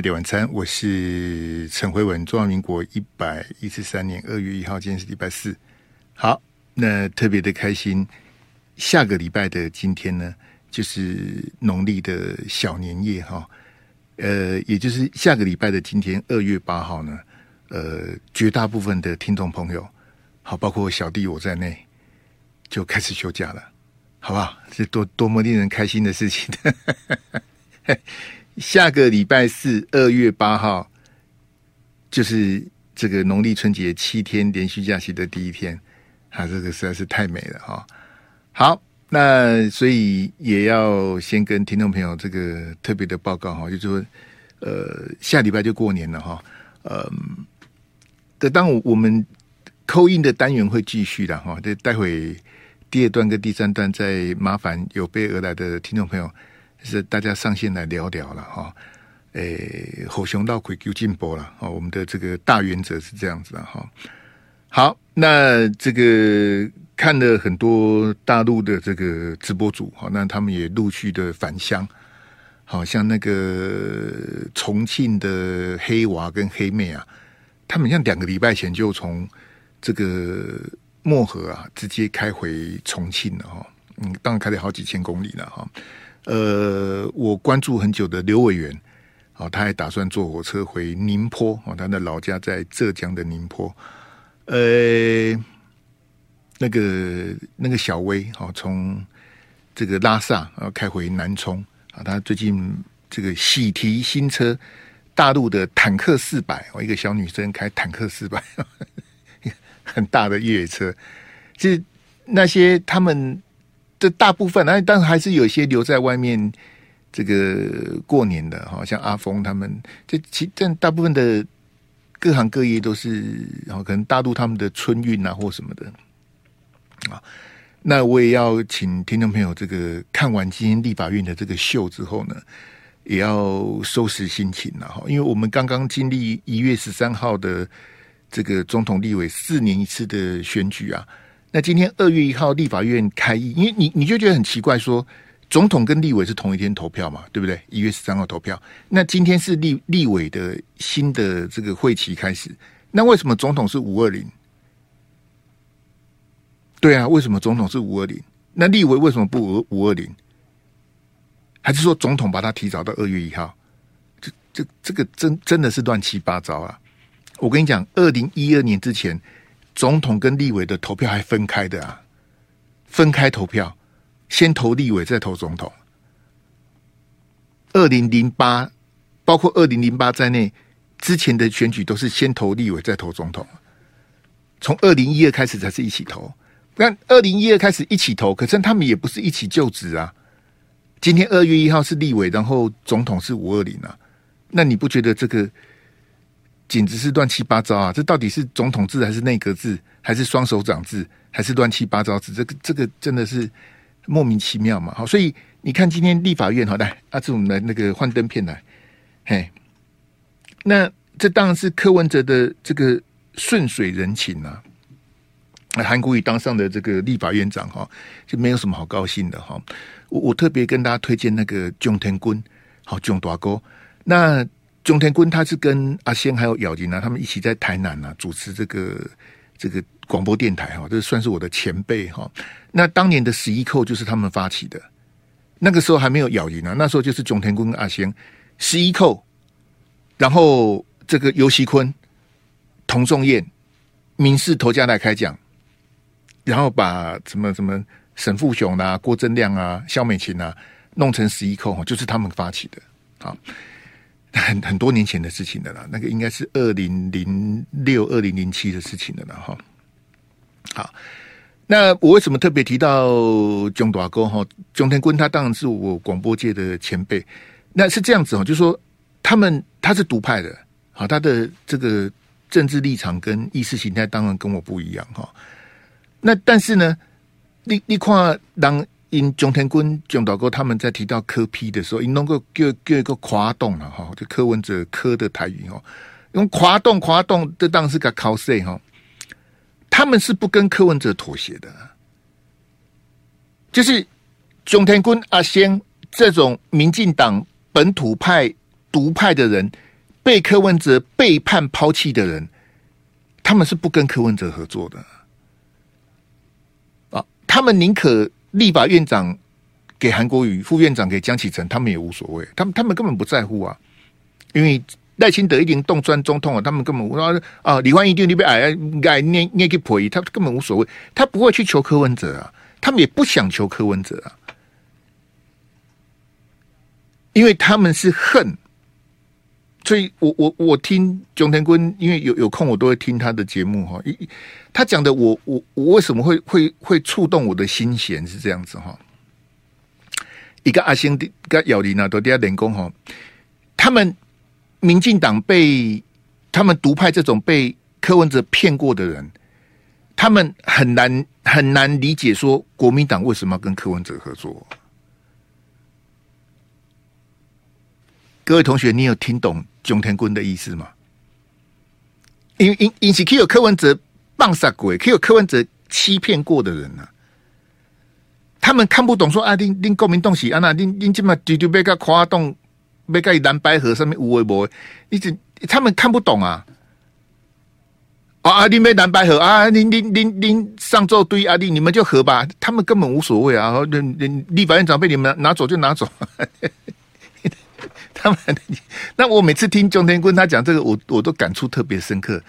飞碟晚餐，我是陈辉文。中华民国一百一十三年二月一号，今天是礼拜四。好，那特别的开心。下个礼拜的今天呢，就是农历的小年夜哈。呃，也就是下个礼拜的今天，二月八号呢，呃，绝大部分的听众朋友，好，包括小弟我在内，就开始休假了，好不好？是多多么令人开心的事情。下个礼拜四，二月八号，就是这个农历春节七天连续假期的第一天，啊，这个实在是太美了哈！好，那所以也要先跟听众朋友这个特别的报告哈，就是说，呃，下礼拜就过年了哈，呃，等当我我们扣印的单元会继续的哈，这待会第二段跟第三段再麻烦有备而来的听众朋友。是大家上线来聊聊了哈，诶，吼熊到鬼就进波了，哦，我们的这个大原则是这样子的哈。好，那这个看了很多大陆的这个直播主，哈，那他们也陆续的返乡，好像那个重庆的黑娃跟黑妹啊，他们像两个礼拜前就从这个漠河啊直接开回重庆了哈，嗯，当然开了好几千公里了哈。呃，我关注很久的刘委员，哦，他还打算坐火车回宁波，哦，他的老家在浙江的宁波。呃，那个那个小薇，哦，从这个拉萨啊开回南充啊，他最近这个喜提新车，大陆的坦克四百，哦，一个小女生开坦克四百，很大的越野车，这那些他们。这大部分，但但还是有一些留在外面，这个过年的哈，像阿峰他们，这其但大部分的各行各业都是，然后可能大陆他们的春运啊或什么的啊。那我也要请听众朋友，这个看完今天立法院的这个秀之后呢，也要收拾心情了哈，因为我们刚刚经历一月十三号的这个总统立委四年一次的选举啊。那今天二月一号立法院开议，因为你你就觉得很奇怪说，总统跟立委是同一天投票嘛，对不对？一月十三号投票，那今天是立立委的新的这个会期开始，那为什么总统是五二零？对啊，为什么总统是五二零？那立委为什么不五二零？还是说总统把它提早到二月一号？这这这个真真的是乱七八糟啊！我跟你讲，二零一二年之前。总统跟立委的投票还分开的啊，分开投票，先投立委再投总统。二零零八，包括二零零八在内，之前的选举都是先投立委再投总统。从二零一二开始才是一起投，但二零一二开始一起投，可是他们也不是一起就职啊。今天二月一号是立委，然后总统是五二零啊，那你不觉得这个？简直是乱七八糟啊！这到底是总统制还是内阁制，还是双手掌制，还是乱七八糟制？这个这个真的是莫名其妙嘛！好，所以你看今天立法院，好来阿志，我们来那个幻灯片来，嘿，那这当然是柯文哲的这个顺水人情啊。韩国瑜当上的这个立法院长哈，就没有什么好高兴的哈。我我特别跟大家推荐那个蒋天军，好蒋大哥那。钟天坤他是跟阿仙还有咬金啊，他们一起在台南啊主持这个这个广播电台哈，这算是我的前辈哈。那当年的十一扣就是他们发起的，那个时候还没有咬金啊，那时候就是钟天坤跟阿仙十一扣，然后这个游锡坤、童仲彦、民视头家来开讲，然后把什么什么沈富雄啊、郭正亮啊、萧美琴啊弄成十一扣，就是他们发起的啊。很很多年前的事情的啦，那个应该是二零零六、二零零七的事情的了哈。好，那我为什么特别提到蒋大哥哈？蒋天坤他当然是我广播界的前辈。那是这样子哦，就是说他们他是独派的，好，他的这个政治立场跟意识形态当然跟我不一样哈。那但是呢，你你看当。因蒋天坤、蒋导哥他们在提到柯 P 的时候，因能够叫叫一个夸动了哈，就柯文哲柯的台语哦，用夸动夸动，这当是个考试哈。他们是不跟柯文哲妥协的，就是蒋天坤阿仙这种民进党本土派独派的人，被柯文哲背叛抛弃的人，他们是不跟柯文哲合作的啊！他们宁可立法院长给韩国瑜，副院长给江启臣，他们也无所谓，他们他们根本不在乎啊！因为赖清德一定动专中统啊，他们根本无所谓啊！李焕一定你被矮矮捏捏去婆姨，他根本无所谓，他不会去求柯文哲啊，他们也不想求柯文哲啊，因为他们是恨。所以我我我听熊天坤，因为有有空我都会听他的节目哈。他讲的我我我为什么会会会触动我的心弦是这样子哈。一个阿星的个姚林啊，都底下练功哈。他们民进党被他们独派这种被柯文哲骗过的人，他们很难很难理解说国民党为什么要跟柯文哲合作。各位同学，你有听懂蒋天棍的意思吗？因因因是可有柯文哲棒杀鬼，可有柯文哲欺骗过的人呢、啊。他们看不懂说啊，恁恁国民党是啊那恁恁今嘛丢丢被个夸动，被个蓝白河上面无为无为，一直他们看不懂啊。啊啊，恁被蓝白河啊，恁恁恁恁上周堆啊，你你们就合吧，他们根本无所谓啊。立立法院长被你们拿走就拿走。他们，那我每次听钟天坤他讲这个，我我都感触特别深刻。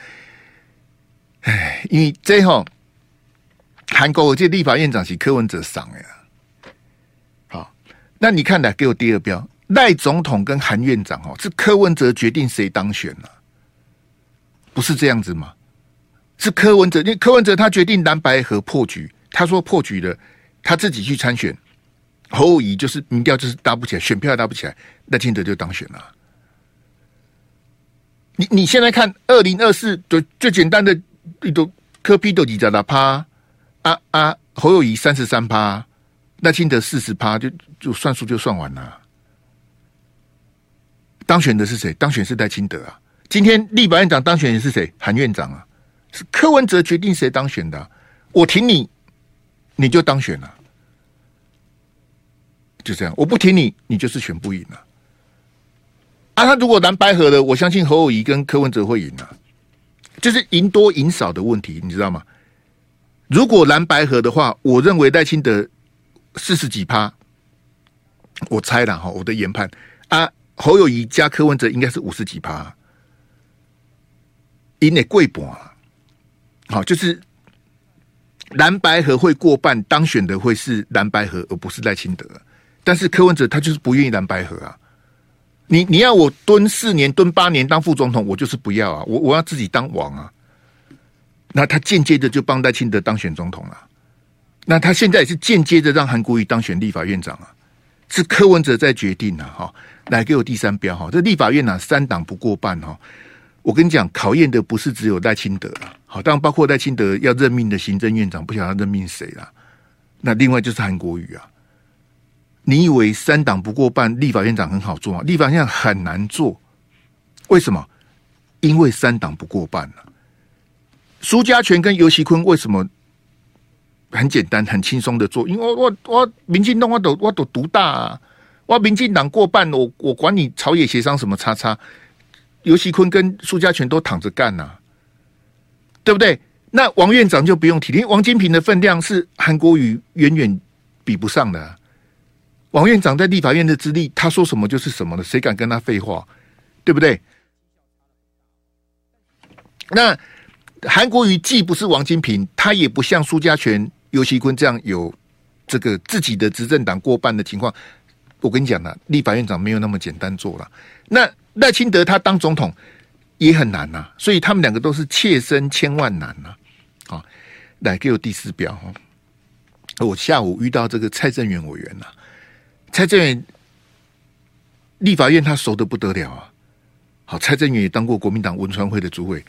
哎，因为最后韩国我记得立法院长是柯文哲上呀。好，那你看来给我第二标，赖总统跟韩院长哦，是柯文哲决定谁当选了，不是这样子吗？是柯文哲，因为柯文哲他决定蓝白合破局，他说破局了，他自己去参选。侯友宜就是民调就是搭不起来，选票也搭不起来，赖清德就当选了。你你现在看二零二四，最最简单的一都柯 P 都几在那趴啊啊，侯友宜三十三趴，赖清德四十趴，就就算数就算完了。当选的是谁？当选是赖清德啊。今天立法院长当选的是谁？韩院长啊。是柯文哲决定谁当选的，我挺你，你就当选了。就这样，我不挺你，你就是选不赢了。啊，他如果蓝白合的，我相信侯友谊跟柯文哲会赢啊，就是赢多赢少的问题，你知道吗？如果蓝白合的话，我认为赖清德四十几趴，我猜了哈，我的研判啊，侯友宜加柯文哲应该是五十几趴，赢得贵博啊，好，就是蓝白合会过半，当选的会是蓝白合，而不是赖清德。但是柯文哲他就是不愿意蓝白合啊！你你要我蹲四年蹲八年当副总统，我就是不要啊！我我要自己当王啊！那他间接的就帮赖清德当选总统了。那他现在也是间接的让韩国瑜当选立法院长啊！是柯文哲在决定啊。哈，来给我第三标哈！这立法院呢三党不过半哈！我跟你讲，考验的不是只有赖清德啊！好，当然包括赖清德要任命的行政院长，不晓得要任命谁了。那另外就是韩国瑜啊！你以为三党不过半，立法院长很好做吗？立法院长很难做，为什么？因为三党不过半了。苏家全跟游锡堃为什么很简单、很轻松的做？因为我我我民进党我都我都独大啊！我民进党过半，我我管你朝野协商什么叉叉。游锡堃跟苏家全都躺着干呐、啊，对不对？那王院长就不用提，因为王金平的分量是韩国瑜远远比不上的、王院长在立法院的资历，他说什么就是什么了，谁敢跟他废话？对不对？那韩国瑜既不是王金平，他也不像苏家全、尤锡坤这样有这个自己的执政党过半的情况。我跟你讲了，立法院长没有那么简单做了。那赖清德他当总统也很难呐、啊，所以他们两个都是切身千万难呐、啊。好，来给我第四标哈。我下午遇到这个蔡正元委员呐、啊。蔡正元，立法院他熟得不得了啊！好，蔡正元也当过国民党文传会的主委，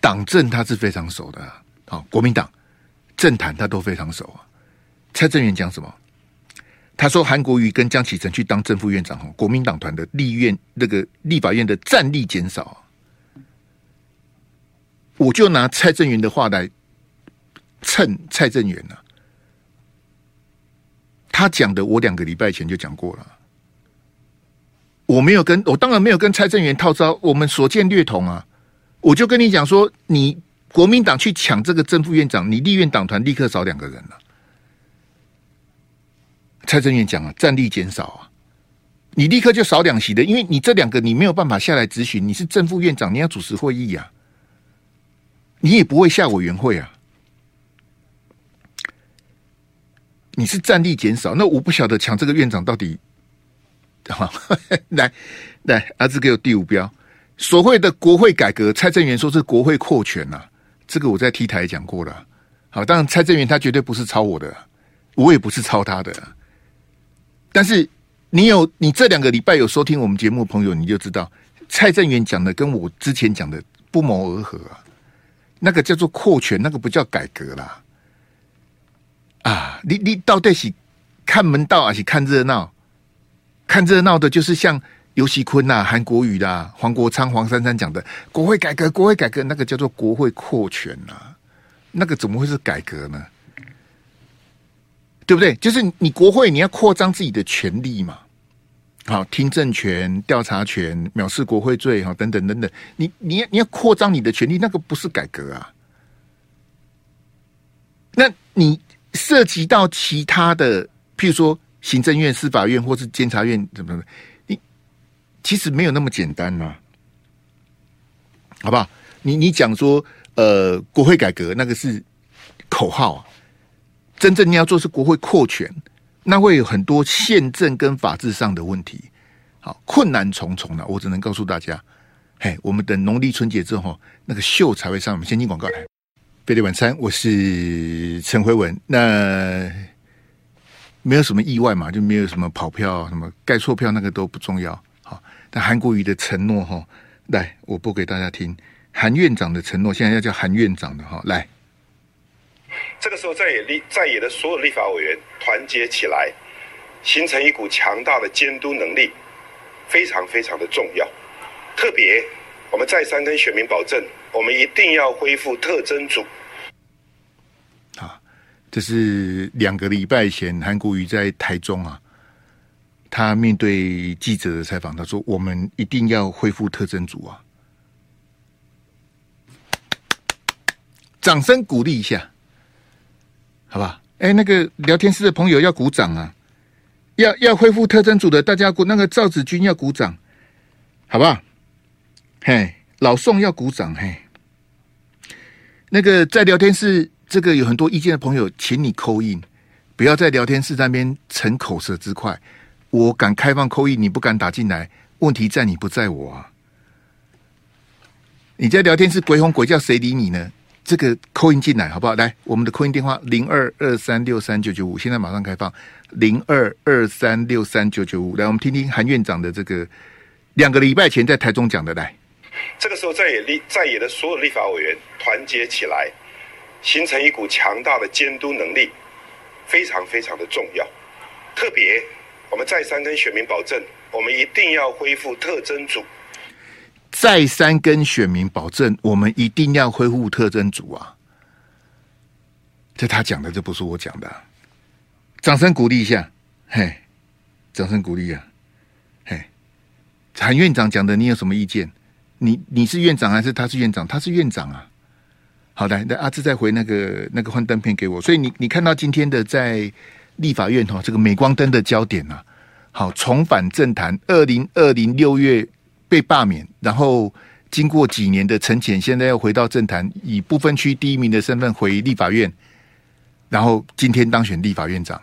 党政他是非常熟的。啊好，国民党政坛他都非常熟啊。蔡正元讲什么？他说韩国瑜跟江启臣去当正副院长，国民党团的立院那个立法院的战力减少。我就拿蔡正元的话来蹭蔡正元了。他讲的，我两个礼拜前就讲过了。我没有跟我当然没有跟蔡正元套招，我们所见略同啊。我就跟你讲说，你国民党去抢这个正副院长，你立院党团立刻少两个人了。蔡正元讲啊，战力减少啊，你立刻就少两席的，因为你这两个你没有办法下来质询，你是正副院长，你要主持会议啊，你也不会下委员会啊，你是战力减少，那我不晓得抢这个院长到底。好，来来，儿子给我第五标。所谓的国会改革，蔡正元说是国会扩权呐、啊，这个我在 T 台讲过了。好，当然蔡正元他绝对不是抄我的，我也不是抄他的。但是你有你这两个礼拜有收听我们节目的朋友，你就知道蔡正元讲的跟我之前讲的不谋而合啊。那个叫做扩权，那个不叫改革啦。啊，你你到底是看门道还是看热闹？看热闹的，就是像游锡坤呐、韩国瑜啦、黄国昌、黄珊珊讲的国会改革，国会改革，那个叫做国会扩权呐，那个怎么会是改革呢？对不对？就是你国会你要扩张自己的权利嘛，好，听证权、调查权、藐视国会罪哈，等等等等，你你要你要扩张你的权利，那个不是改革啊。那你涉及到其他的，譬如说。行政院、司法院或是监察院怎么怎么，你其实没有那么简单嘛，好不好？你你讲说呃，国会改革那个是口号啊，真正你要做是国会扩权，那会有很多宪政跟法治上的问题，好，困难重重的。我只能告诉大家，嘿，我们等农历春节之后，那个秀才会上。我们先进广告来，贝勒晚餐，我是陈辉文，那。没有什么意外嘛，就没有什么跑票、什么盖错票，那个都不重要。好，但韩国瑜的承诺哈，来，我播给大家听。韩院长的承诺，现在要叫韩院长的哈，来。这个时候，在野立在野的所有立法委员团结起来，形成一股强大的监督能力，非常非常的重要。特别，我们再三跟选民保证，我们一定要恢复特征组。啊这是两个礼拜前，韩国瑜在台中啊，他面对记者的采访，他说：“我们一定要恢复特征组啊！”掌声鼓励一下，好吧？哎，那个聊天室的朋友要鼓掌啊！要要恢复特征组的，大家鼓，那个赵子君要鼓掌，好不好？嘿，老宋要鼓掌，嘿，那个在聊天室。这个有很多意见的朋友，请你 call in，不要在聊天室那边逞口舌之快。我敢开放 call in，你不敢打进来，问题在你不在我啊！你在聊天室鬼吼鬼叫，谁理你呢？这个扣音进来好不好？来，我们的扣音电话零二二三六三九九五，现在马上开放零二二三六三九九五。来，我们听听韩院长的这个两个礼拜前在台中讲的。来，这个时候在野立在野的所有立法委员团结起来。形成一股强大的监督能力，非常非常的重要。特别，我们再三跟选民保证，我们一定要恢复特侦组。再三跟选民保证，我们一定要恢复特侦组啊！这他讲的，这不是我讲的。掌声鼓励一下，嘿，掌声鼓励啊，嘿，韩院长讲的，你有什么意见？你你是院长还是他是院长？他是院长啊。好的，那阿志再回那个那个幻灯片给我。所以你你看到今天的在立法院哈，这个镁光灯的焦点啊，好，重返政坛。二零二零六月被罢免，然后经过几年的沉潜，现在又回到政坛，以不分区第一名的身份回立法院，然后今天当选立法院长。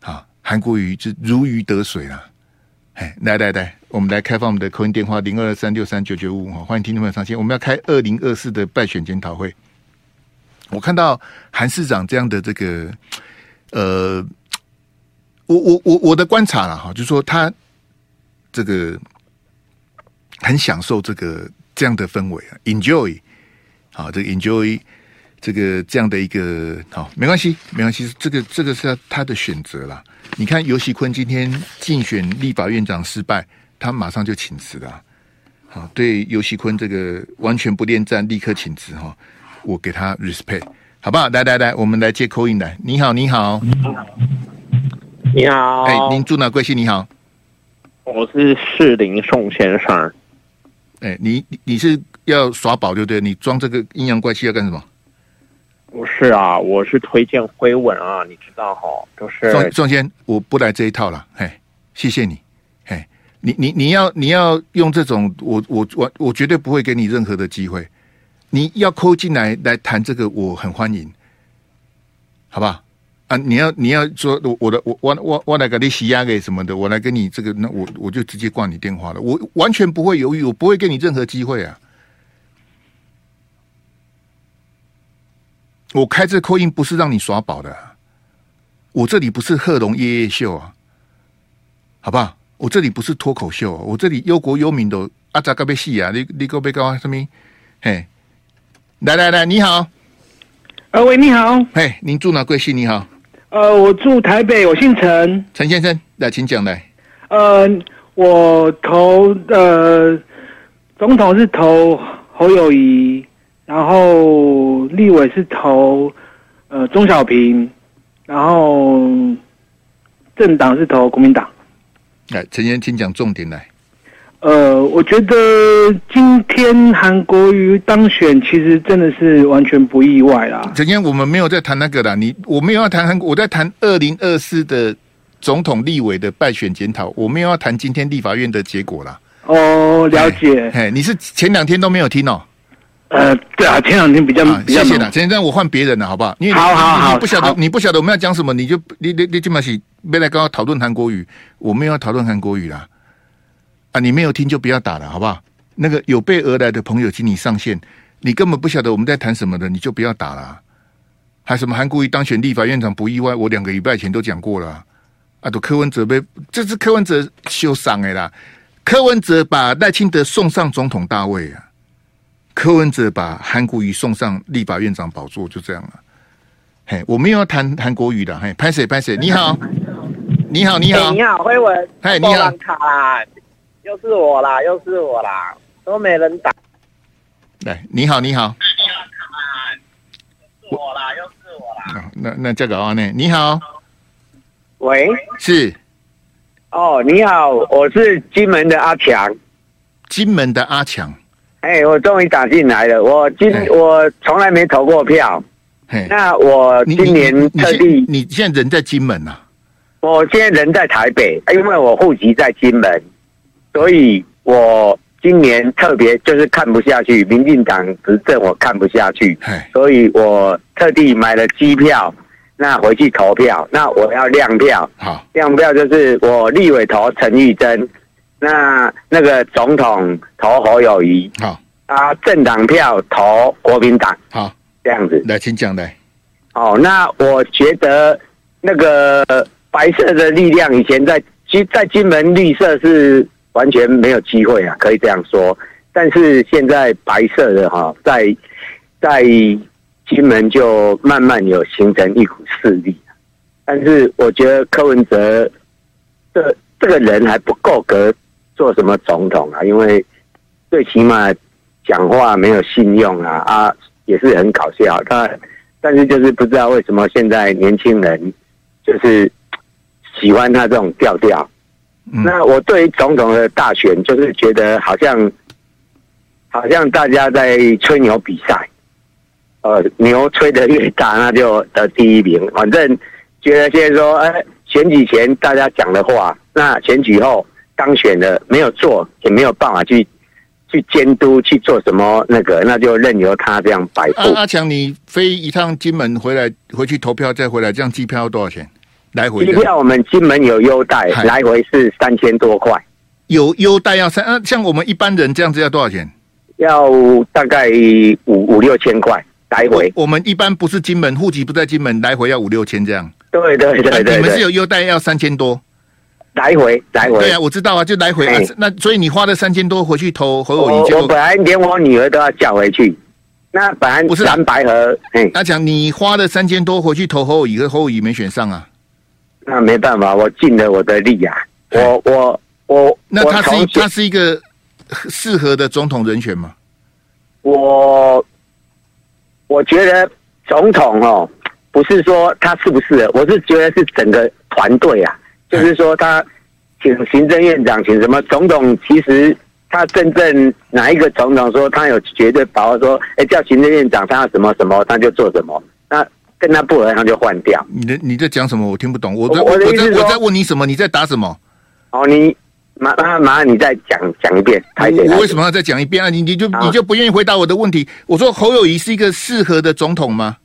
好，韩国瑜就如鱼得水了。哎，来来来，我们来开放我们的 call in 电话零二三六三九九五哈，欢迎听众朋友上线。我们要开二零二四的败选检讨会。我看到韩市长这样的这个，呃，我我我我的观察了哈，就是说他这个很享受这个这样的氛围啊，enjoy，好，这个 enjoy 这个这样的一个好，没关系，没关系，这个这个是他的选择啦。你看游锡堃今天竞选立法院长失败，他马上就请辞了。好，对游锡堃这个完全不恋战，立刻请辞哈，我给他 respect，好不好？来来来，我们来接 call in 来。你好，你好，你好，哎，您住哪贵姓？你好，我是士林宋先生。哎，你你是要耍宝对不对？你装这个阴阳怪气要干什么？不是啊，我是推荐辉文啊，你知道哈，就是宋宋先，我不来这一套了，嘿，谢谢你，嘿，你你你要你要用这种，我我我我绝对不会给你任何的机会，你要扣进来来谈这个，我很欢迎，好不好？啊，你要你要说我的我我我我来给你洗压给什么的，我来跟你这个，那我我就直接挂你电话了，我完全不会犹豫，我不会给你任何机会啊。我开这扣音不是让你耍宝的，啊，我这里不是贺龙夜夜秀啊，好不好？我这里不是脱口秀，啊，我这里忧国忧民的阿扎嘎贝西啊，你你个贝高什么？嘿，来来来，你好，呃喂，你好，嘿，您住哪贵姓？你好，呃，我住台北，我姓陈，陈先生，来，请讲来。呃，我投呃总统是投侯友宜。然后立委是投呃钟小平，然后政党是投国民党。来，陈先请讲重点来。呃，我觉得今天韩国瑜当选，其实真的是完全不意外啦。陈先，我们没有在谈那个啦，你我没有要谈韩国，我在谈二零二四的总统、立委的败选检讨，我没有要谈今天立法院的结果啦。哦，了解。哎，你是前两天都没有听哦。呃，对啊，前两天比较，啊、比较谢谢了。现在我换别人了，好不好？因为好好好，你不晓得，好你不晓得我们要讲什么，你就你你你起码是没来跟我讨论韩国语，我没有要讨论韩国语啦。啊，你没有听就不要打了，好不好？那个有备而来的朋友，请你上线。你根本不晓得我们在谈什么的，你就不要打了。还什么韩国瑜当选立法院长不意外？我两个礼拜前都讲过了。啊，都柯文哲被这是柯文哲修伤的啦。柯文哲把赖清德送上总统大位啊。柯文哲把韩国瑜送上立法院长宝座，就这样了。嘿，我们又要谈韩国瑜的。嘿，拍谁拍谁？你好，你好，你好，你好，辉文。嘿，你好。又是我啦，又是我啦，都没人打。来，你好，你好。是我啦，又是我啦。那那这个啊，呢？你好。喂。是。哦，你好，我是金门的阿强。金门的阿强。哎，我终于打进来了。我今我从来没投过票。那我今年特地，你现在人在金门啊？我现在人在台北，因为我户籍在金门，所以我今年特别就是看不下去，民进党执政我看不下去，所以我特地买了机票，那回去投票。那我要亮票，好，亮票就是我立委投陈玉珍。那那个总统投侯友谊，好啊，政党票投国民党，好，这样子。来，请讲来。哦，那我觉得那个白色的力量以前在金在金门绿色是完全没有机会啊，可以这样说。但是现在白色的哈，在在金门就慢慢有形成一股势力。但是我觉得柯文哲这这个人还不够格。做什么总统啊？因为最起码讲话没有信用啊啊，也是很搞笑。他但是就是不知道为什么现在年轻人就是喜欢他这种调调。嗯、那我对于总统的大选，就是觉得好像好像大家在吹牛比赛，呃，牛吹得越大，那就得第一名。反正觉得现在说，哎、欸，选举前大家讲的话，那选举后。当选的没有做，也没有办法去去监督去做什么那个，那就任由他这样摆布。阿强，你飞一趟金门回来，回去投票再回来，这样机票要多少钱？来回？机票我们金门有优待，来回是三千多块。有优待要三？啊，像我们一般人这样子要多少钱？要大概五五六千块来回我。我们一般不是金门户籍不在金门，来回要五六千这样。对对对对，对，对，你们是有优待要三千多。来回来回，对啊，我知道啊，就来回啊。那所以你花了三千多回去投侯友宜，我本来连我女儿都要叫回去。那本来不是蓝白合，他讲你花了三千多回去投侯友宜，可侯友宜没选上啊。那没办法，我尽了我的力啊。我我我，那他是他是一个适合的总统人选吗？我我觉得总统哦，不是说他适不适合，我是觉得是整个团队啊。就是说，他请行政院长，请什么总统，其实他真正哪一个总统说他有绝对把握说，哎，叫行政院长他要什么什么他就做什么，那跟他不合他就换掉。你的你在讲什么？我听不懂。我在我在我在问你什么？你在答什么？哦，你麻麻麻烦你再讲讲一遍。我为什么要再讲一遍啊？你你就你就不愿意回答我的问题？我说侯友谊是一个适合的总统吗？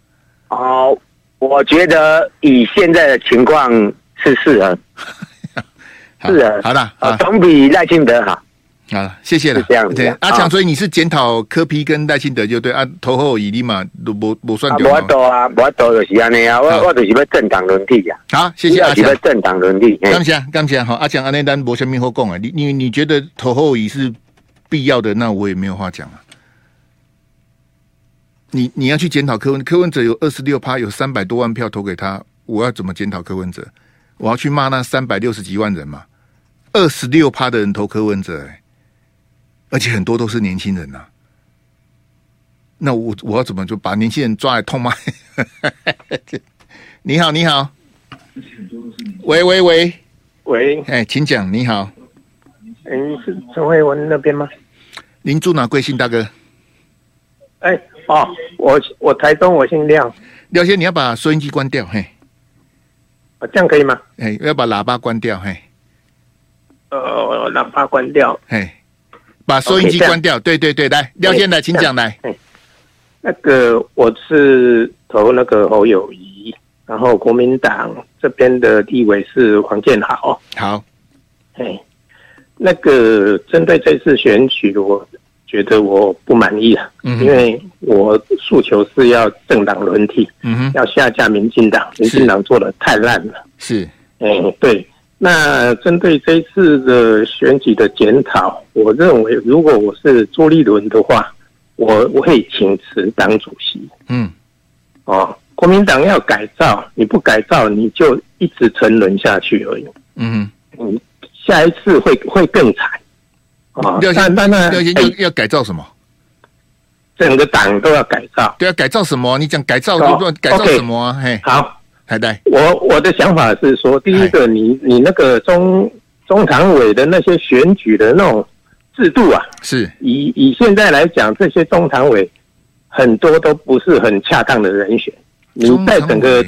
哦，我觉得以现在的情况是是啊。是啊，好的，啊，总比赖清德好。好，谢谢了。这样对，阿强，所以你是检讨柯批跟赖清德就对啊，投后以立嘛，都不不算对。我多啊，我多就是安尼啊，我我就是要政党轮替呀。好，谢谢阿强。政党轮替，感谢感谢好，阿强阿内丹博什么好讲啊？你你你觉得投后以是必要的？那我也没有话讲啊。你你要去检讨柯文，柯文哲有二十六趴，有三百多万票投给他，我要怎么检讨柯文哲？我要去骂那三百六十几万人嘛？二十六趴的人投柯文哲，欸，而且很多都是年轻人呐，啊。那我我要怎么就把年轻人抓来痛骂？你好，你好。喂喂喂喂，哎，请讲。你好，哎，是陈慧文那边吗？您住哪？贵姓大哥？哎哦，我我台东，我姓廖。廖先，你要把收音机关掉，嘿。啊，这样可以吗？哎，要把喇叭关掉，嘿。呃，喇叭关掉。嘿，把收音机关掉。对对对，来，廖先来，请讲来。那个我是投那个侯友谊，然后国民党这边的地位是黄建豪。好。嘿，那个针对这次选举，我觉得我不满意啊。嗯。因为我诉求是要政党轮替。嗯。要下架民进党，民进党做的太烂了。是。哎，对。那针对这次的选举的检讨，我认为如果我是朱立伦的话，我我会请辞党主席。嗯，哦，国民党要改造，你不改造，你就一直沉沦下去而已。嗯嗯，下一次会会更惨。啊，要先那那要要要改造什么？整个党都要改造。对啊，改造什么？你讲改造，改造什么啊？嘿，好。海带，我我的想法是说，第一个你，你你那个中中常委的那些选举的那种制度啊，是以以现在来讲，这些中常委很多都不是很恰当的人选。你在整个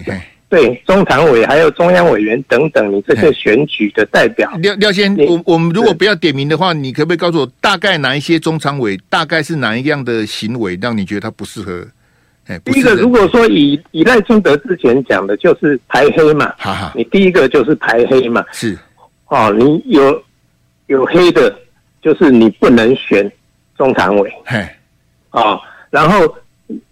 对中常委还有中央委员等等，你这些选举的代表，廖廖先，我我们如果不要点名的话，你可不可以告诉我，大概哪一些中常委，大概是哪一样的行为，让你觉得他不适合？第一个，如果说以以赖清德之前讲的，就是排黑嘛。哈哈，你第一个就是排黑嘛。是，哦，你有有黑的，就是你不能选中常委。嘿，哦，然后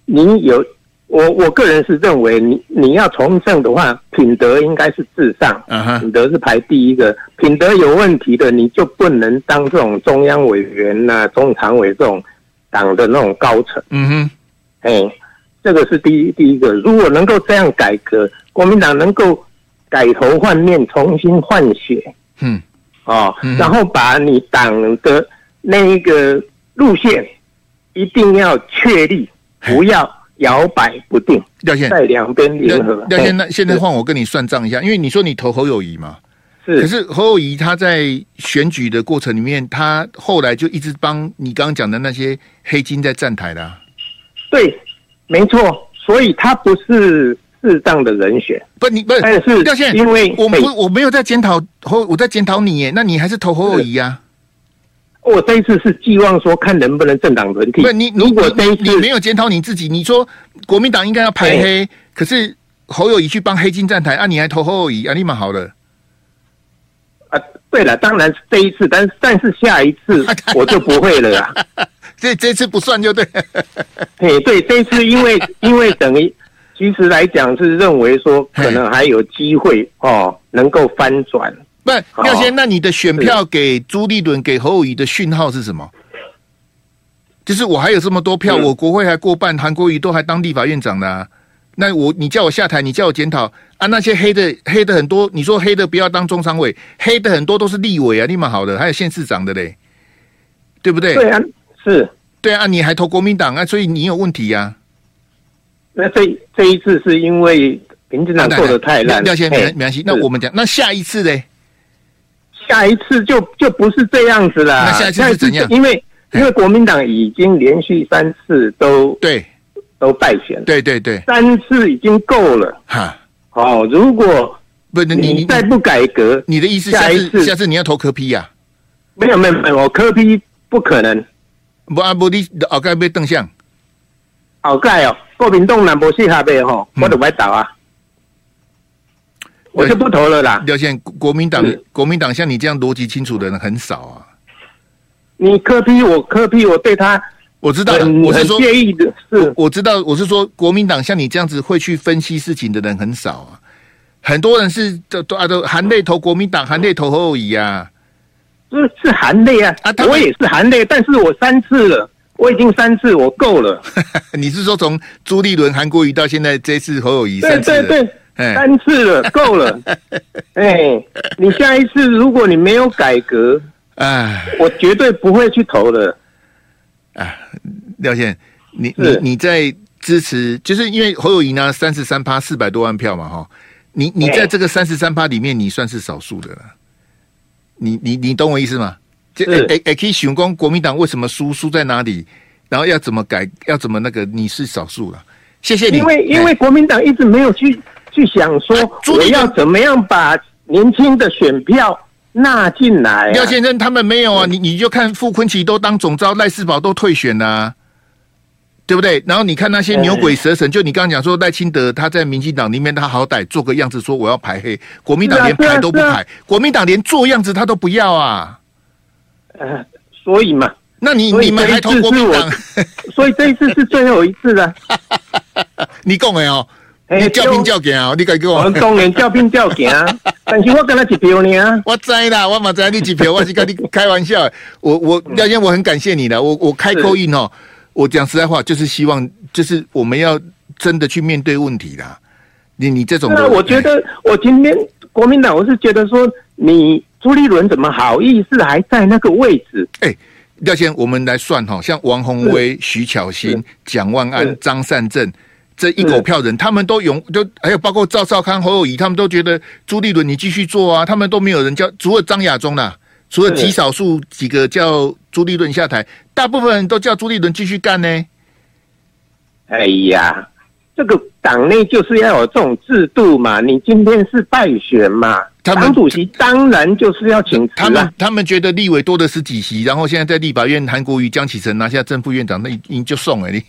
你有我我个人是认为你，你你要从政的话，品德应该是至上。品德是排第一个，品德有问题的，你就不能当这种中央委员呐、啊、中常委这种党的那种高层。嗯哼，哎。这个是第一第一个，如果能够这样改革，国民党能够改头换面，重新换血，嗯，哦，嗯、然后把你党的那一个路线一定要确立，不要摇摆不定。廖先在两边联合。廖先，那现在换我跟你算账一下，因为你说你投侯友谊嘛，是，可是侯友谊他在选举的过程里面，他后来就一直帮你刚刚讲的那些黑金在站台的、啊，对。没错，所以他不是适当的人选。不，你不是，但是廖先，因为我不，我没有在检讨侯，我在检讨你耶。那你还是投侯友谊啊？我这一次是寄望说，看能不能政党轮替。不，你如果这一次你，你没有检讨你自己，你说国民党应该要排黑，可是侯友宜去帮黑金站台啊，你还投侯友宜啊？立马好了。啊，对了，当然是这一次，但是但是下一次 我就不会了啦。这这次不算就对，嘿，对，这次因为因为等于其实来讲是认为说可能还有机会哦，能够翻转。不，廖先，那你的选票给朱立伦、给侯友宜的讯号是什么？就是我还有这么多票，我国会还过半，韩国瑜都还当立法院长呢。那我你叫我下台，你叫我检讨啊？那些黑的黑的很多，你说黑的不要当中常委，黑的很多都是立委啊，立马好的，还有县市长的嘞，对不对？对啊。是对啊，你还投国民党啊，所以你有问题呀、啊。那这这一次是因为民进党做的太烂，廖先生没关系。那我们讲，那下一次呢？下一次就就不是这样子了。那下一次是怎样？因为因为国民党已经连续三次都对都败选，对对对，三次已经够了。哈，好，如果不你你再不改革，你的意思下一次下次你要投科批呀？没有没有没有，我柯批不可能。不啊不，你后盖被邓相，后盖哦，国民党南部适合呗吼，我都歪倒啊。我就不投了啦。廖先国民党，国民党像你这样逻辑清楚的人很少啊。你柯 P 我磕批我对他，我知道，我是说介意的是，我知道，我是说国民党像你这样子会去分析事情的人很少啊。很多人是都都啊都含泪投国民党，含泪投侯友宜啊。是是含泪啊啊！我也是含泪，但是我三次了，我已经三次，我够了。你是说从朱立伦、韩国瑜到现在这次侯友宜三次？对对对。三次了，够了。哎，你下一次如果你没有改革，哎，我绝对不会去投的。啊，廖先，你你你在支持，就是因为侯友宜拿三十三趴四百多万票嘛，哈。你你在这个三十三趴里面，你算是少数的了。你你你懂我意思吗？这哎哎，可以询问国民党为什么输，输在哪里，然后要怎么改，要怎么那个，你是少数了。谢谢你。因为因为国民党一直没有去。去想说我要怎么样把年轻的选票纳进来？廖先生他们没有啊，你你就看傅昆奇都当总召，赖世宝都退选了，啊，对不对？然后你看那些牛鬼蛇神，就你刚刚讲说赖清德他在民进党里面，他好歹做个样子说我要排黑，国民党连排都不排，国民党连做样子他都不要啊。呃，所以嘛，那你你们还投国民党？所以这一次是最后一次了。你讲的哦。你叫兵叫赢啊！你该给我。我当然叫兵叫赢啊！但是我跟他一票呢。我知啦，我嘛知你一票，我是跟你开玩笑。我我廖先，我很感谢你的。我我开口音哦，我讲实在话，就是希望，就是我们要真的去面对问题啦。你你这种，那我觉得我今天国民党，我是觉得说，你朱立伦怎么好意思还在那个位置？哎，廖先，我们来算哈，像王鸿威、徐巧芯、蒋万安、张善政。这一狗票人，他们都勇，就还有包括赵少康、侯友谊，他们都觉得朱立伦你继续做啊，他们都没有人叫，除了张亚中啦，除了极少数几个叫朱立伦下台，大部分人都叫朱立伦继续干呢。哎呀，这个党内就是要有这种制度嘛，你今天是败选嘛。党主席当然就是要请辞。他们他们觉得立委多的是几席，然后现在在立法院，韩国瑜、江启臣拿下正副院长，那已经就送了你。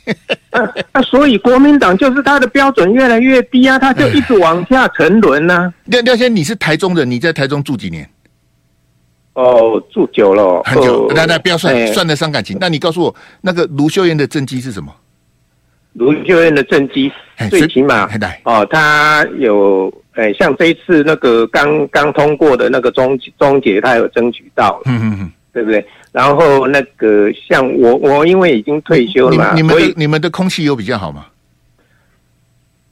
啊啊！所以国民党就是他的标准越来越低啊，他就一直往下沉沦呐、啊。廖廖先，你是台中人，你在台中住几年？哦，住久了，很久。那那不要算，欸、算得伤感情。那你告诉我，那个卢秀燕的政绩是什么？卢秀燕的政绩最起码哦，他有。哎，像这一次那个刚刚通过的那个终终结，他有争取到，嗯嗯嗯，对不对？然后那个像我我因为已经退休了嘛，你们的你们的空气有比较好吗？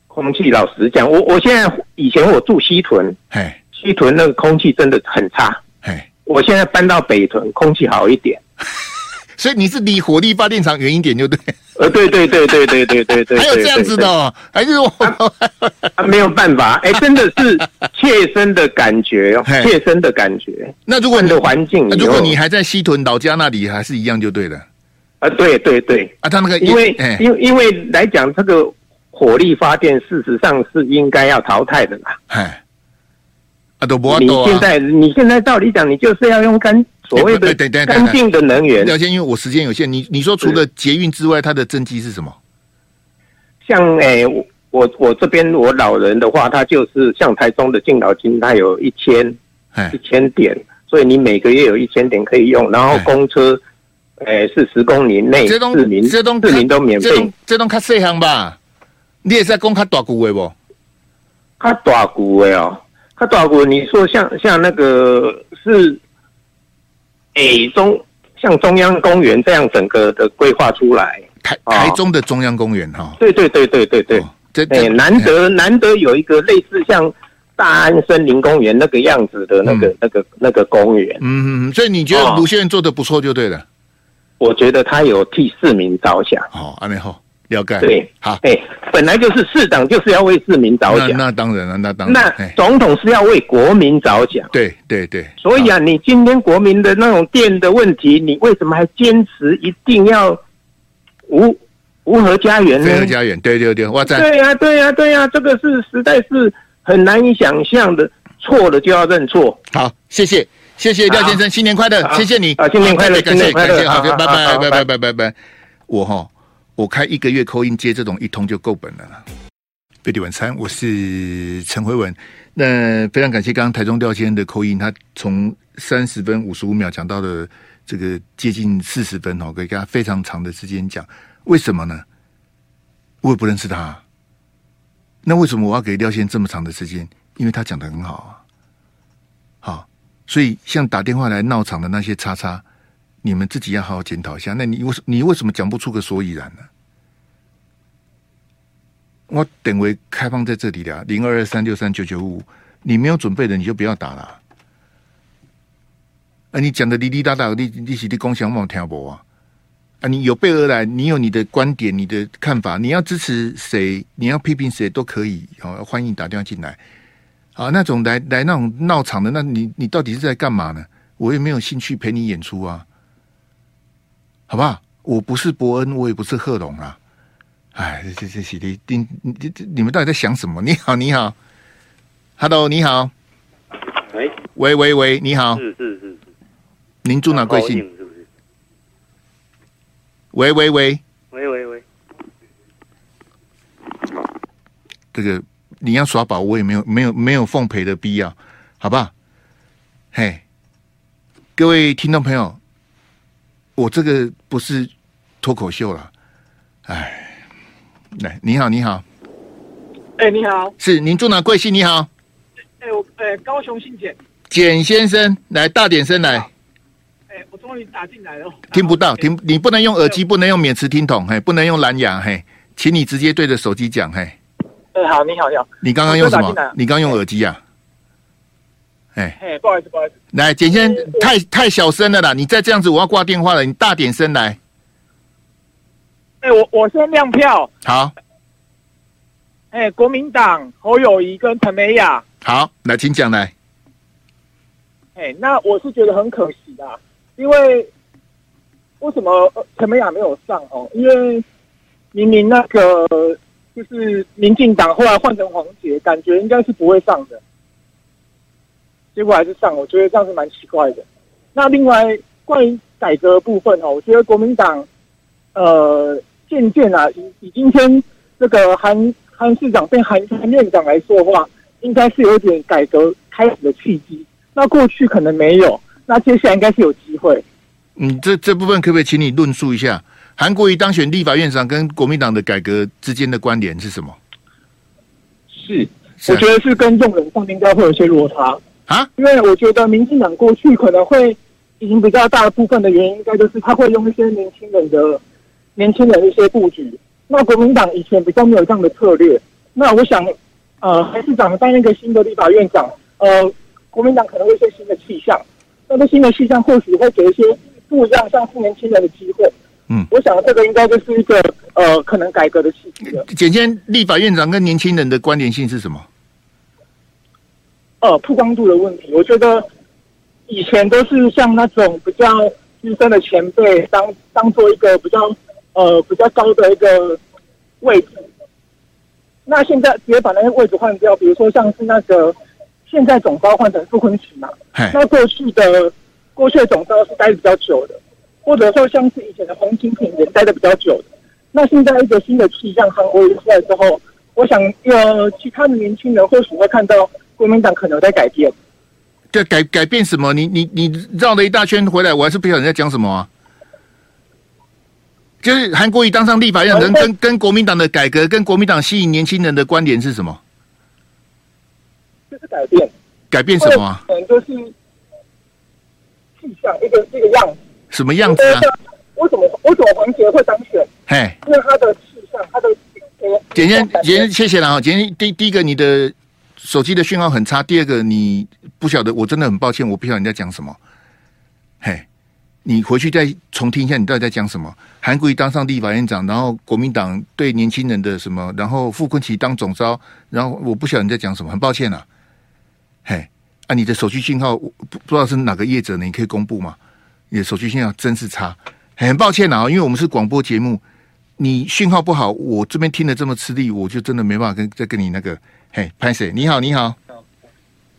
空气老实讲，我我现在以前我住西屯，嘿，西屯那个空气真的很差，嘿，我现在搬到北屯，空气好一点。所以你是离火力发电厂远一点就对，呃，对对对对对对对对，还有这样子的，哦，还是我没有办法，哎，真的是切身的感觉，切身的感觉。那如果你的环境，如果你还在西屯老家那里，还是一样就对了。啊，对对对，啊，他那个因为因为因为来讲，这个火力发电事实上是应该要淘汰的啦。哎，啊，都不你现在你现在照理讲，你就是要用干。所谓的干净的能源，廖先，因为我时间有限，你你说除了捷运之外，它的政绩是什么？像诶、欸，我我这边我老人的话，他就是像台中的敬老金，它有一千一千点，所以你每个月有一千点可以用。然后公车，诶、欸、是十公里内市民市民都免费。这栋较细项吧？你也是在讲较大股的不？较大股的哦，较大股。你说像像那个是。诶，中像中央公园这样整个的规划出来，台台中的中央公园哈，对对对对对对，这诶难得难得有一个类似像大安森林公园那个样子的那个那个那个公园，嗯嗯，所以你觉得卢秀燕做的不错就对了，我觉得他有替市民着想，哦，安内好，了解。对，好，哎，本来就是市长就是要为市民着想，那当然了，那当然。那总统是要为国民着想，对对对。所以啊，你今天国民的那种电的问题，你为什么还坚持一定要无无核家园呢？无核家园，对对对，我在。对呀对呀对呀，这个是实在是很难以想象的，错了就要认错。好，谢谢。谢谢廖先生，新年快乐！谢谢你啊，新年快乐，感谢感谢，好，拜拜拜拜拜拜拜。我哈，我开一个月 call in 接这种一通就够本了啦。贝蒂晚餐，我是陈辉文。那非常感谢刚刚台中廖先生的 call in，他从三十分五十五秒讲到了这个接近四十分哦，可以给他非常长的时间讲。为什么呢？我也不认识他。那为什么我要给廖先生这么长的时间？因为他讲的很好啊。好。所以，像打电话来闹场的那些叉叉，你们自己要好好检讨一下。那你为什你为什么讲不出个所以然呢？我等为开放在这里了，零二二三六三九九五，你没有准备的你就不要打了。啊，你讲的滴滴答答，你你是你共享网听不啊？啊，你有备而来，你有你的观点、你的看法，你要支持谁，你要批评谁都可以，好，欢迎打电话进来。啊，那种来来那种闹场的，那你你到底是在干嘛呢？我也没有兴趣陪你演出啊，好不好？我不是伯恩，我也不是贺龙啊。哎，这这这你你你你们到底在想什么？你好，你好，Hello，你好，喂喂喂喂，你好，是是是是，您住哪贵姓？是不是？喂喂喂喂喂喂，这个。你要耍宝，我也没有没有没有奉陪的必要，好不好？嘿，各位听众朋友，我这个不是脱口秀了，哎，来，你好，你好，哎、欸，你好，是您住哪？贵姓？你好，哎、欸，我哎、欸，高雄姓简，简先生，来大点声来，我终于打进来了，听不到，听你不能用耳机，不能用免持听筒，嘿，不能用蓝牙，嘿，请你直接对着手机讲，嘿。哎，好，你好，你好。你刚刚用什么？你刚用耳机啊？哎，哎，不好意思，不好意思。来，简先生，太太小声了啦！你再这样子，我要挂电话了。你大点声来。哎，我我先亮票。好。哎，国民党侯友谊跟陈美雅。好，来，请讲来。哎，那我是觉得很可惜的，因为为什么陈美雅没有上哦？因为明明那个。就是民进党后来换成黄杰，感觉应该是不会上的，结果还是上，我觉得这样是蛮奇怪的。那另外关于改革的部分哦，我觉得国民党呃渐渐啊，以以今天这个韩韩市长变韩韩院长来说的话，应该是有点改革开始的契机。那过去可能没有，那接下来应该是有机会。嗯，这这部分可不可以请你论述一下？韩国瑜当选立法院长跟国民党的改革之间的关联是什么？是，我觉得是跟用人上面应该会有些落差啊。因为我觉得民进党过去可能会已经比较大部分的原因，应该就是他会用一些年轻人的年轻人的一些布局。那国民党以前比较没有这样的策略。那我想，呃，韩市长当一个新的立法院长，呃，国民党可能会一些新的气象。那这新的气象或许会给一些不一样，像是年轻人的机会。嗯，我想这个应该就是一个呃，可能改革的契机了。简先，立法院长跟年轻人的关联性是什么？呃，曝光度的问题。我觉得以前都是像那种比较资深的前辈当当做一个比较呃比较高的一个位置。那现在直接把那些位置换掉，比如说像是那个现在总召换成傅崐萁嘛，那过去的过去的总召是待的比较久的。或者说像是以前的洪金平也待的比较久的，那现在一个新的气象韩国瑜出来之后，我想呃，其他的年轻人或许会看到国民党可能在改变。这改改变什么？你你你绕了一大圈回来，我还是不晓得你在讲什么啊。就是韩国瑜当上立法院长，跟跟国民党的改革，跟国民党吸引年轻人的关联是什么？就是改变。改变什么啊？可能就是气象一个一个样子。什么样子啊？为什么为什么黄杰会当选？嘿，因为他的气象，他的简先简先，谢谢了啊！简先第第一个，你的手机的讯号很差；第二个，你不晓得，我真的很抱歉，我不晓得你在讲什么。嘿，你回去再重听一下，你到底在讲什么？韩国瑜当上立法院长，然后国民党对年轻人的什么，然后傅昆萁当总召，然后我不晓得你在讲什么，很抱歉啊。嘿，啊，你的手机信号不不知道是哪个业者呢？你可以公布吗？你的手机信号真是差，很抱歉啊，因为我们是广播节目，你讯号不好，我这边听得这么吃力，我就真的没办法跟再跟你那个，嘿，潘 Sir，，你好，你好。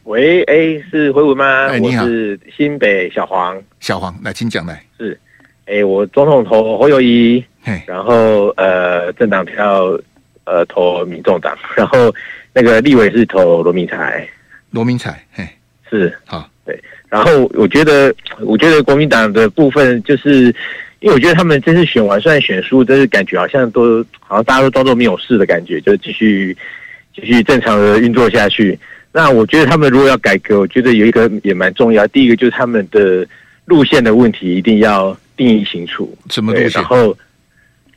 喂，哎，是回文吗？哎，你好，我是新北小黄，小黄，来，请讲来。是，哎，我总统投侯友宜，然后呃，政党票呃投民众党，然后那个立委是投罗明才，罗明才，嘿，是，好，对，然后我觉得，我觉得国民党的部分，就是因为我觉得他们这次选完，虽然选输，但是感觉好像都好像大家都装作没有事的感觉，就继续继续正常的运作下去。那我觉得他们如果要改革，我觉得有一个也蛮重要。第一个就是他们的路线的问题一定要定义清楚。什么路线？然后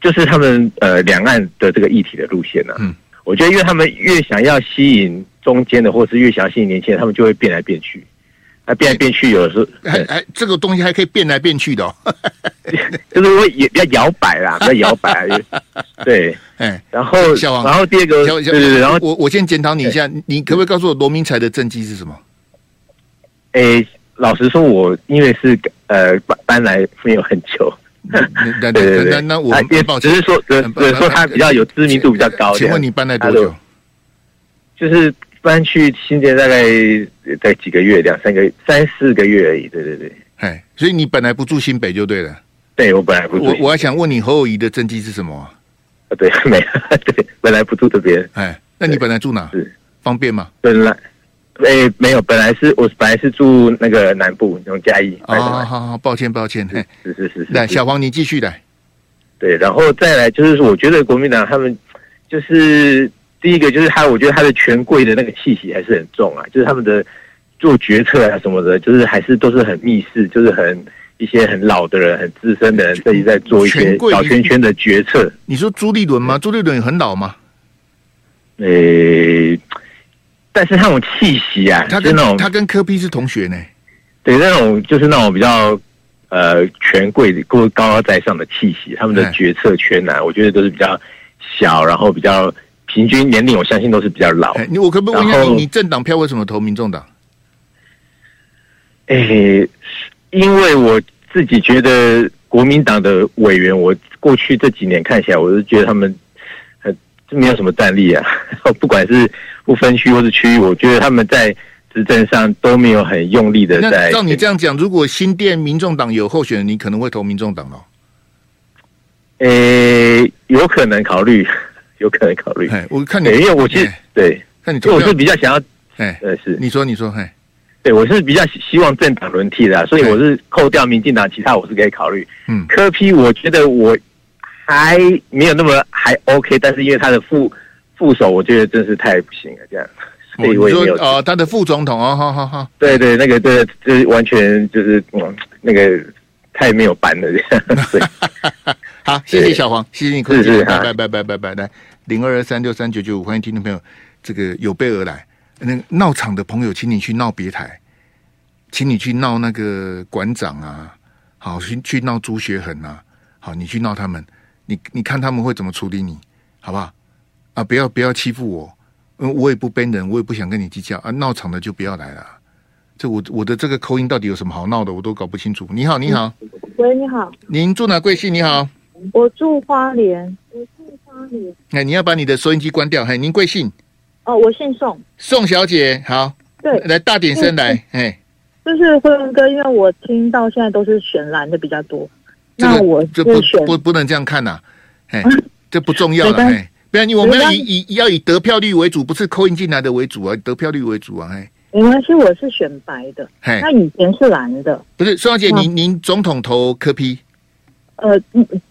就是他们呃两岸的这个议题的路线呢、啊？嗯，我觉得因为他们越想要吸引中间的，或是越想要吸引年轻人，他们就会变来变去。那变来变去，有的时候还还这个东西还可以变来变去的、哦，就是会也比较摇摆啦，比较摇摆。对，哎，然后小王，然后第二个，对对对，然后我我先检讨你一下，你可不可以告诉我罗明才的政绩是什么？哎，老实说，我因为是呃搬搬来没有很久，对对对，那那我也只是说，对说他比较有知名度比较高。请问你搬来多久？就是。搬去新店大概在几个月，两三个月，三四个月而已。对对对，哎，所以你本来不住新北就对了。对，我本来不住。我我还想问你侯友宜的政绩是什么？啊，对，没有，对，本来不住这边。哎，那你本来住哪？是方便吗？本来，哎，没有，本来是我本来是住那个南部，那种嘉义。哦，好好，抱歉抱歉，哎，是是是。来，小黄你继续来。对，然后再来就是，我觉得国民党他们就是。第一个就是他，我觉得他的权贵的那个气息还是很重啊，就是他们的做决策啊什么的，就是还是都是很密室，就是很一些很老的人、很资深的人自己在做一些小圈圈的决策。你说朱立伦吗？朱立伦很老吗？诶、欸，但是那种气息啊，他跟那种他跟柯比是同学呢，对，那种就是那种比较呃权贵、高高高在上的气息，他们的决策圈啊，我觉得都是比较小，然后比较。平均年龄，我相信都是比较老。你我可不可以问一下你，你政党票为什么投民众党？诶、欸，因为我自己觉得国民党的委员，我过去这几年看起来，我是觉得他们很就没有什么战力啊。不管是不分区或是区域，我觉得他们在执政上都没有很用力的在。照你这样讲，如果新店民众党有候选人，你可能会投民众党哦。诶、欸，有可能考虑。有可能考虑，我看你，因为我其实对，看你，因为我是比较想要，哎，呃，是。你说你说，嘿，对我是比较希望政党轮替的，啊，所以我是扣掉民进党，其他我是可以考虑。嗯，柯批我觉得我还没有那么还 OK，但是因为他的副副手，我觉得真是太不行了，这样，所以我也没有。哦，他的副总统哦，好好好，对对，那个对，就是完全就是嗯，那个太没有班了，这样。好，谢谢小黄，谢谢你，是是，拜拜拜拜拜拜，来。零二二三六三九九五，欢迎听众朋友，这个有备而来。那闹场的朋友，请你去闹别台，请你去闹那个馆长啊，好去去闹朱学恒啊，好你去闹他们，你你看他们会怎么处理你，好不好？啊，不要不要欺负我，嗯，我也不背人，我也不想跟你计较啊。闹场的就不要来了。这我我的这个口音到底有什么好闹的，我都搞不清楚。你好，你好，喂，你好，您住哪贵姓？你好，我住花莲。哎，你要把你的收音机关掉。嘿，您贵姓？哦，我姓宋。宋小姐，好。对，来大点声来。哎，就是辉文哥，因为我听到现在都是选蓝的比较多。这个、那我就不不不能这样看呐、啊。哎，这不重要了。哎，不然你我们要以以要以得票率为主，不是扣印进来的为主啊，得票率为主啊。哎，没关系，我是选白的。嘿，他以前是蓝的。不是，宋小姐，您您总统投柯 P？呃，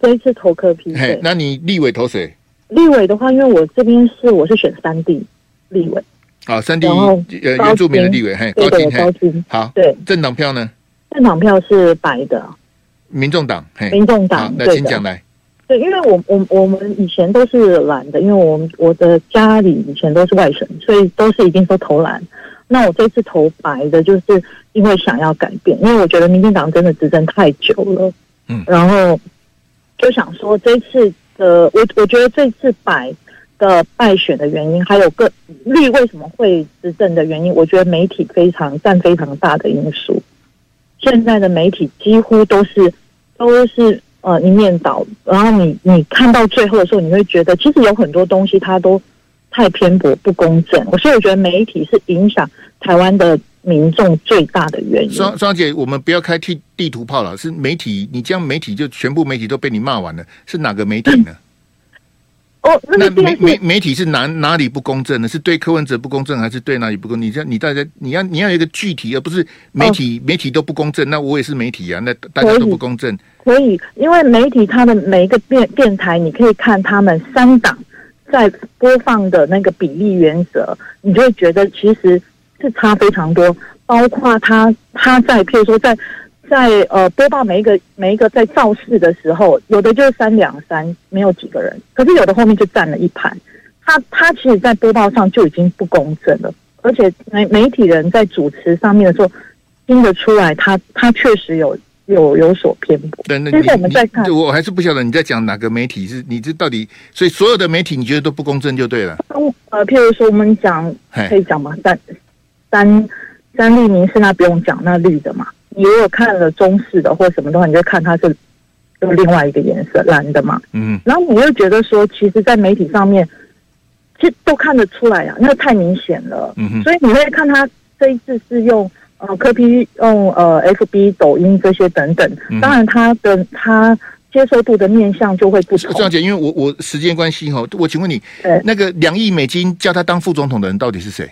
这一次投柯 P。嘿，那你立委投谁？立委的话，因为我这边是我是选三 D 立委，好，三地呃原住民的立委，嘿，高金，高金，好，对，政党票呢？政党票是白的，民众党，嘿，民众党，那请讲来。对，因为我我我们以前都是蓝的，因为我们我的家里以前都是外省，所以都是一定都投蓝。那我这次投白的，就是因为想要改变，因为我觉得民进党真的执政太久了，嗯，然后就想说这次的我，我觉得这次白的败选的原因，还有个绿为什么会执政的原因，我觉得媒体非常占非常大的因素。现在的媒体几乎都是都是呃一面倒，然后你你看到最后的时候，你会觉得其实有很多东西它都太偏颇不公正。所以我觉得媒体是影响台湾的民众最大的原因。双双姐，我们不要开地地图炮了，是媒体，你这样媒体就全部媒体都被你骂完了，是哪个媒体呢？哦，那，那媒媒媒体是哪哪里不公正呢？是对柯文哲不公正，还是对哪里不公正？你这你大家你要你要有一个具体，而不是媒体、哦、媒体都不公正。那我也是媒体啊，那大家都不公正。可以，因为媒体它的每一个电电台，你可以看他们三档在播放的那个比例原则，你就会觉得其实是差非常多。包括他他在譬如说在。在呃播报每一个每一个在造势的时候，有的就是三两三，没有几个人，可是有的后面就占了一盘。他他其实，在播报上就已经不公正了，而且媒媒体人在主持上面的时候，听得出来他，他他确实有有有所偏颇。对，那其实我们在看，我还是不晓得你在讲哪个媒体是，你这到底，所以所有的媒体你觉得都不公正就对了。呃，譬如说我们讲可以讲吗？三三三立民视那不用讲，那绿的嘛。你如果看了中式的或什么的话，你就看它是用另外一个颜色蓝的嘛。嗯，然后你又觉得说，其实，在媒体上面，其实都看得出来啊，那个太明显了。嗯，所以你会看他这一次是用呃科 P 用呃 FB 抖音这些等等，当然他的他接受度的面向就会不同。这样子，因为我我时间关系哈，我请问你，那个两亿美金叫他当副总统的人到底是谁？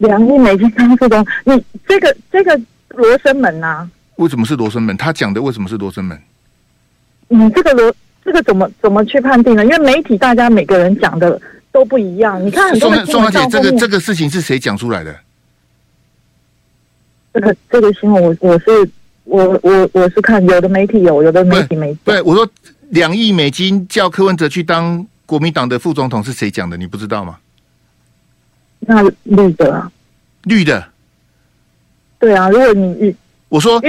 两亿美金当副总，你这个这个罗生门呐、啊？为什么是罗生门？他讲的为什么是罗生门？你这个罗这个怎么怎么去判定呢？因为媒体大家每个人讲的都不一样。你看很多宋小姐，这个这个事情是谁讲出来的？这个这个新闻我我是我我我是看有的媒体有，有的媒体没。对，我说两亿美金叫柯文哲去当国民党的副总统是谁讲的？你不知道吗？那绿的啊，绿的，对啊。如果你我说，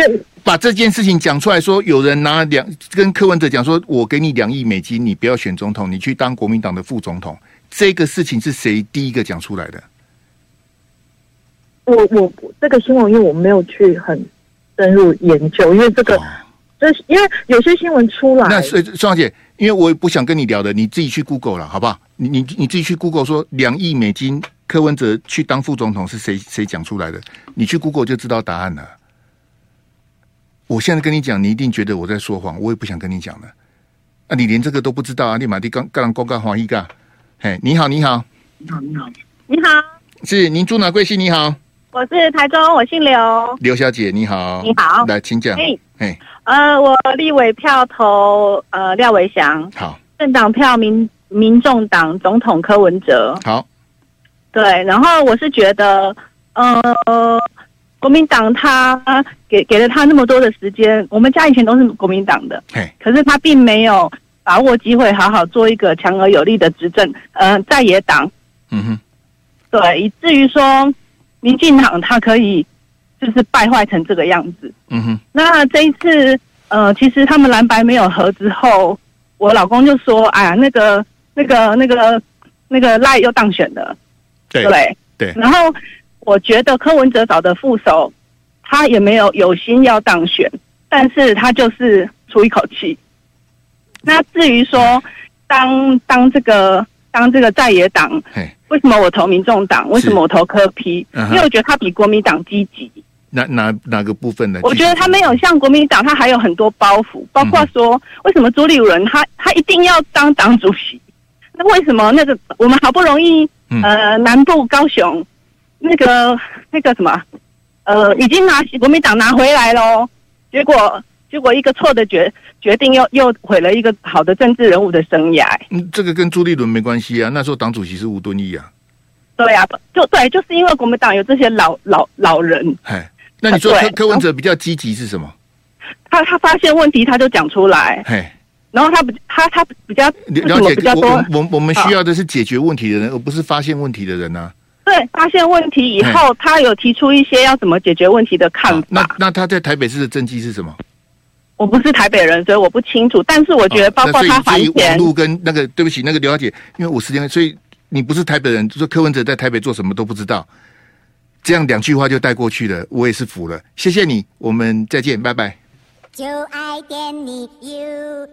把这件事情讲出来说，有人拿两跟柯文哲讲说，我给你两亿美金，你不要选总统，你去当国民党的副总统。这个事情是谁第一个讲出来的？我我这个新闻，因为我没有去很深入研究，因为这个，就是、哦、因为有些新闻出来，那所以双姐，因为我也不想跟你聊的，你自己去 Google 了，好不好？你你你自己去 Google 说两亿美金，柯文哲去当副总统是谁谁讲出来的？你去 Google 就知道答案了。我现在跟你讲，你一定觉得我在说谎，我也不想跟你讲了。啊，你连这个都不知道啊？立马地刚刚公告黄一个，嘿，你好，你好，你好，你好，你好，是您住哪贵姓？你好，我是台中，我姓刘，刘小姐，你好，你好，来请讲，嘿，嘿，呃，我立委票投呃廖伟翔，好，政党票民。民众党总统柯文哲，好，对，然后我是觉得，呃，国民党他给给了他那么多的时间，我们家以前都是国民党的，可是他并没有把握机会，好好做一个强而有力的执政，呃，在野党，嗯哼，对，以至于说民进党他可以就是败坏成这个样子，嗯哼，那这一次，呃，其实他们蓝白没有合之后，我老公就说，哎呀，那个。那个、那个、那个赖又当选了，对对对。然后我觉得柯文哲找的副手，他也没有有心要当选，但是他就是出一口气。那至于说当当这个当这个在野党，为什么我投民众党？为什么我投柯 Uh -huh. 因为我觉得他比国民党积极。哪哪哪个部分呢？我觉得他没有像国民党，他还有很多包袱，包括说、嗯、为什么朱立伦他他一定要当党主席？那为什么那个我们好不容易呃南部高雄那个那个什么呃已经拿国民党拿回来了，结果结果一个错的决决定又又毁了一个好的政治人物的生涯。嗯，这个跟朱立伦没关系啊，那时候党主席是吴敦义啊。对啊，就对，就是因为国民党有这些老老老人。哎，那你说柯柯文哲比较积极是什么？他他发现问题他就讲出来。嘿。然后他不，他他比较了解比较多。我我们需要的是解决问题的人，而不是发现问题的人呐、啊。对，发现问题以后，他有提出一些要怎么解决问题的看法。那那他在台北市的政绩是什么？我不是台北人，所以我不清楚。但是我觉得，包括他还钱，网路跟那个，对不起，那个刘小姐，因为我时间，所以你不是台北人，就说柯文哲在台北做什么都不知道，这样两句话就带过去了，我也是服了。谢谢你，我们再见，拜拜。就爱点你 UFO。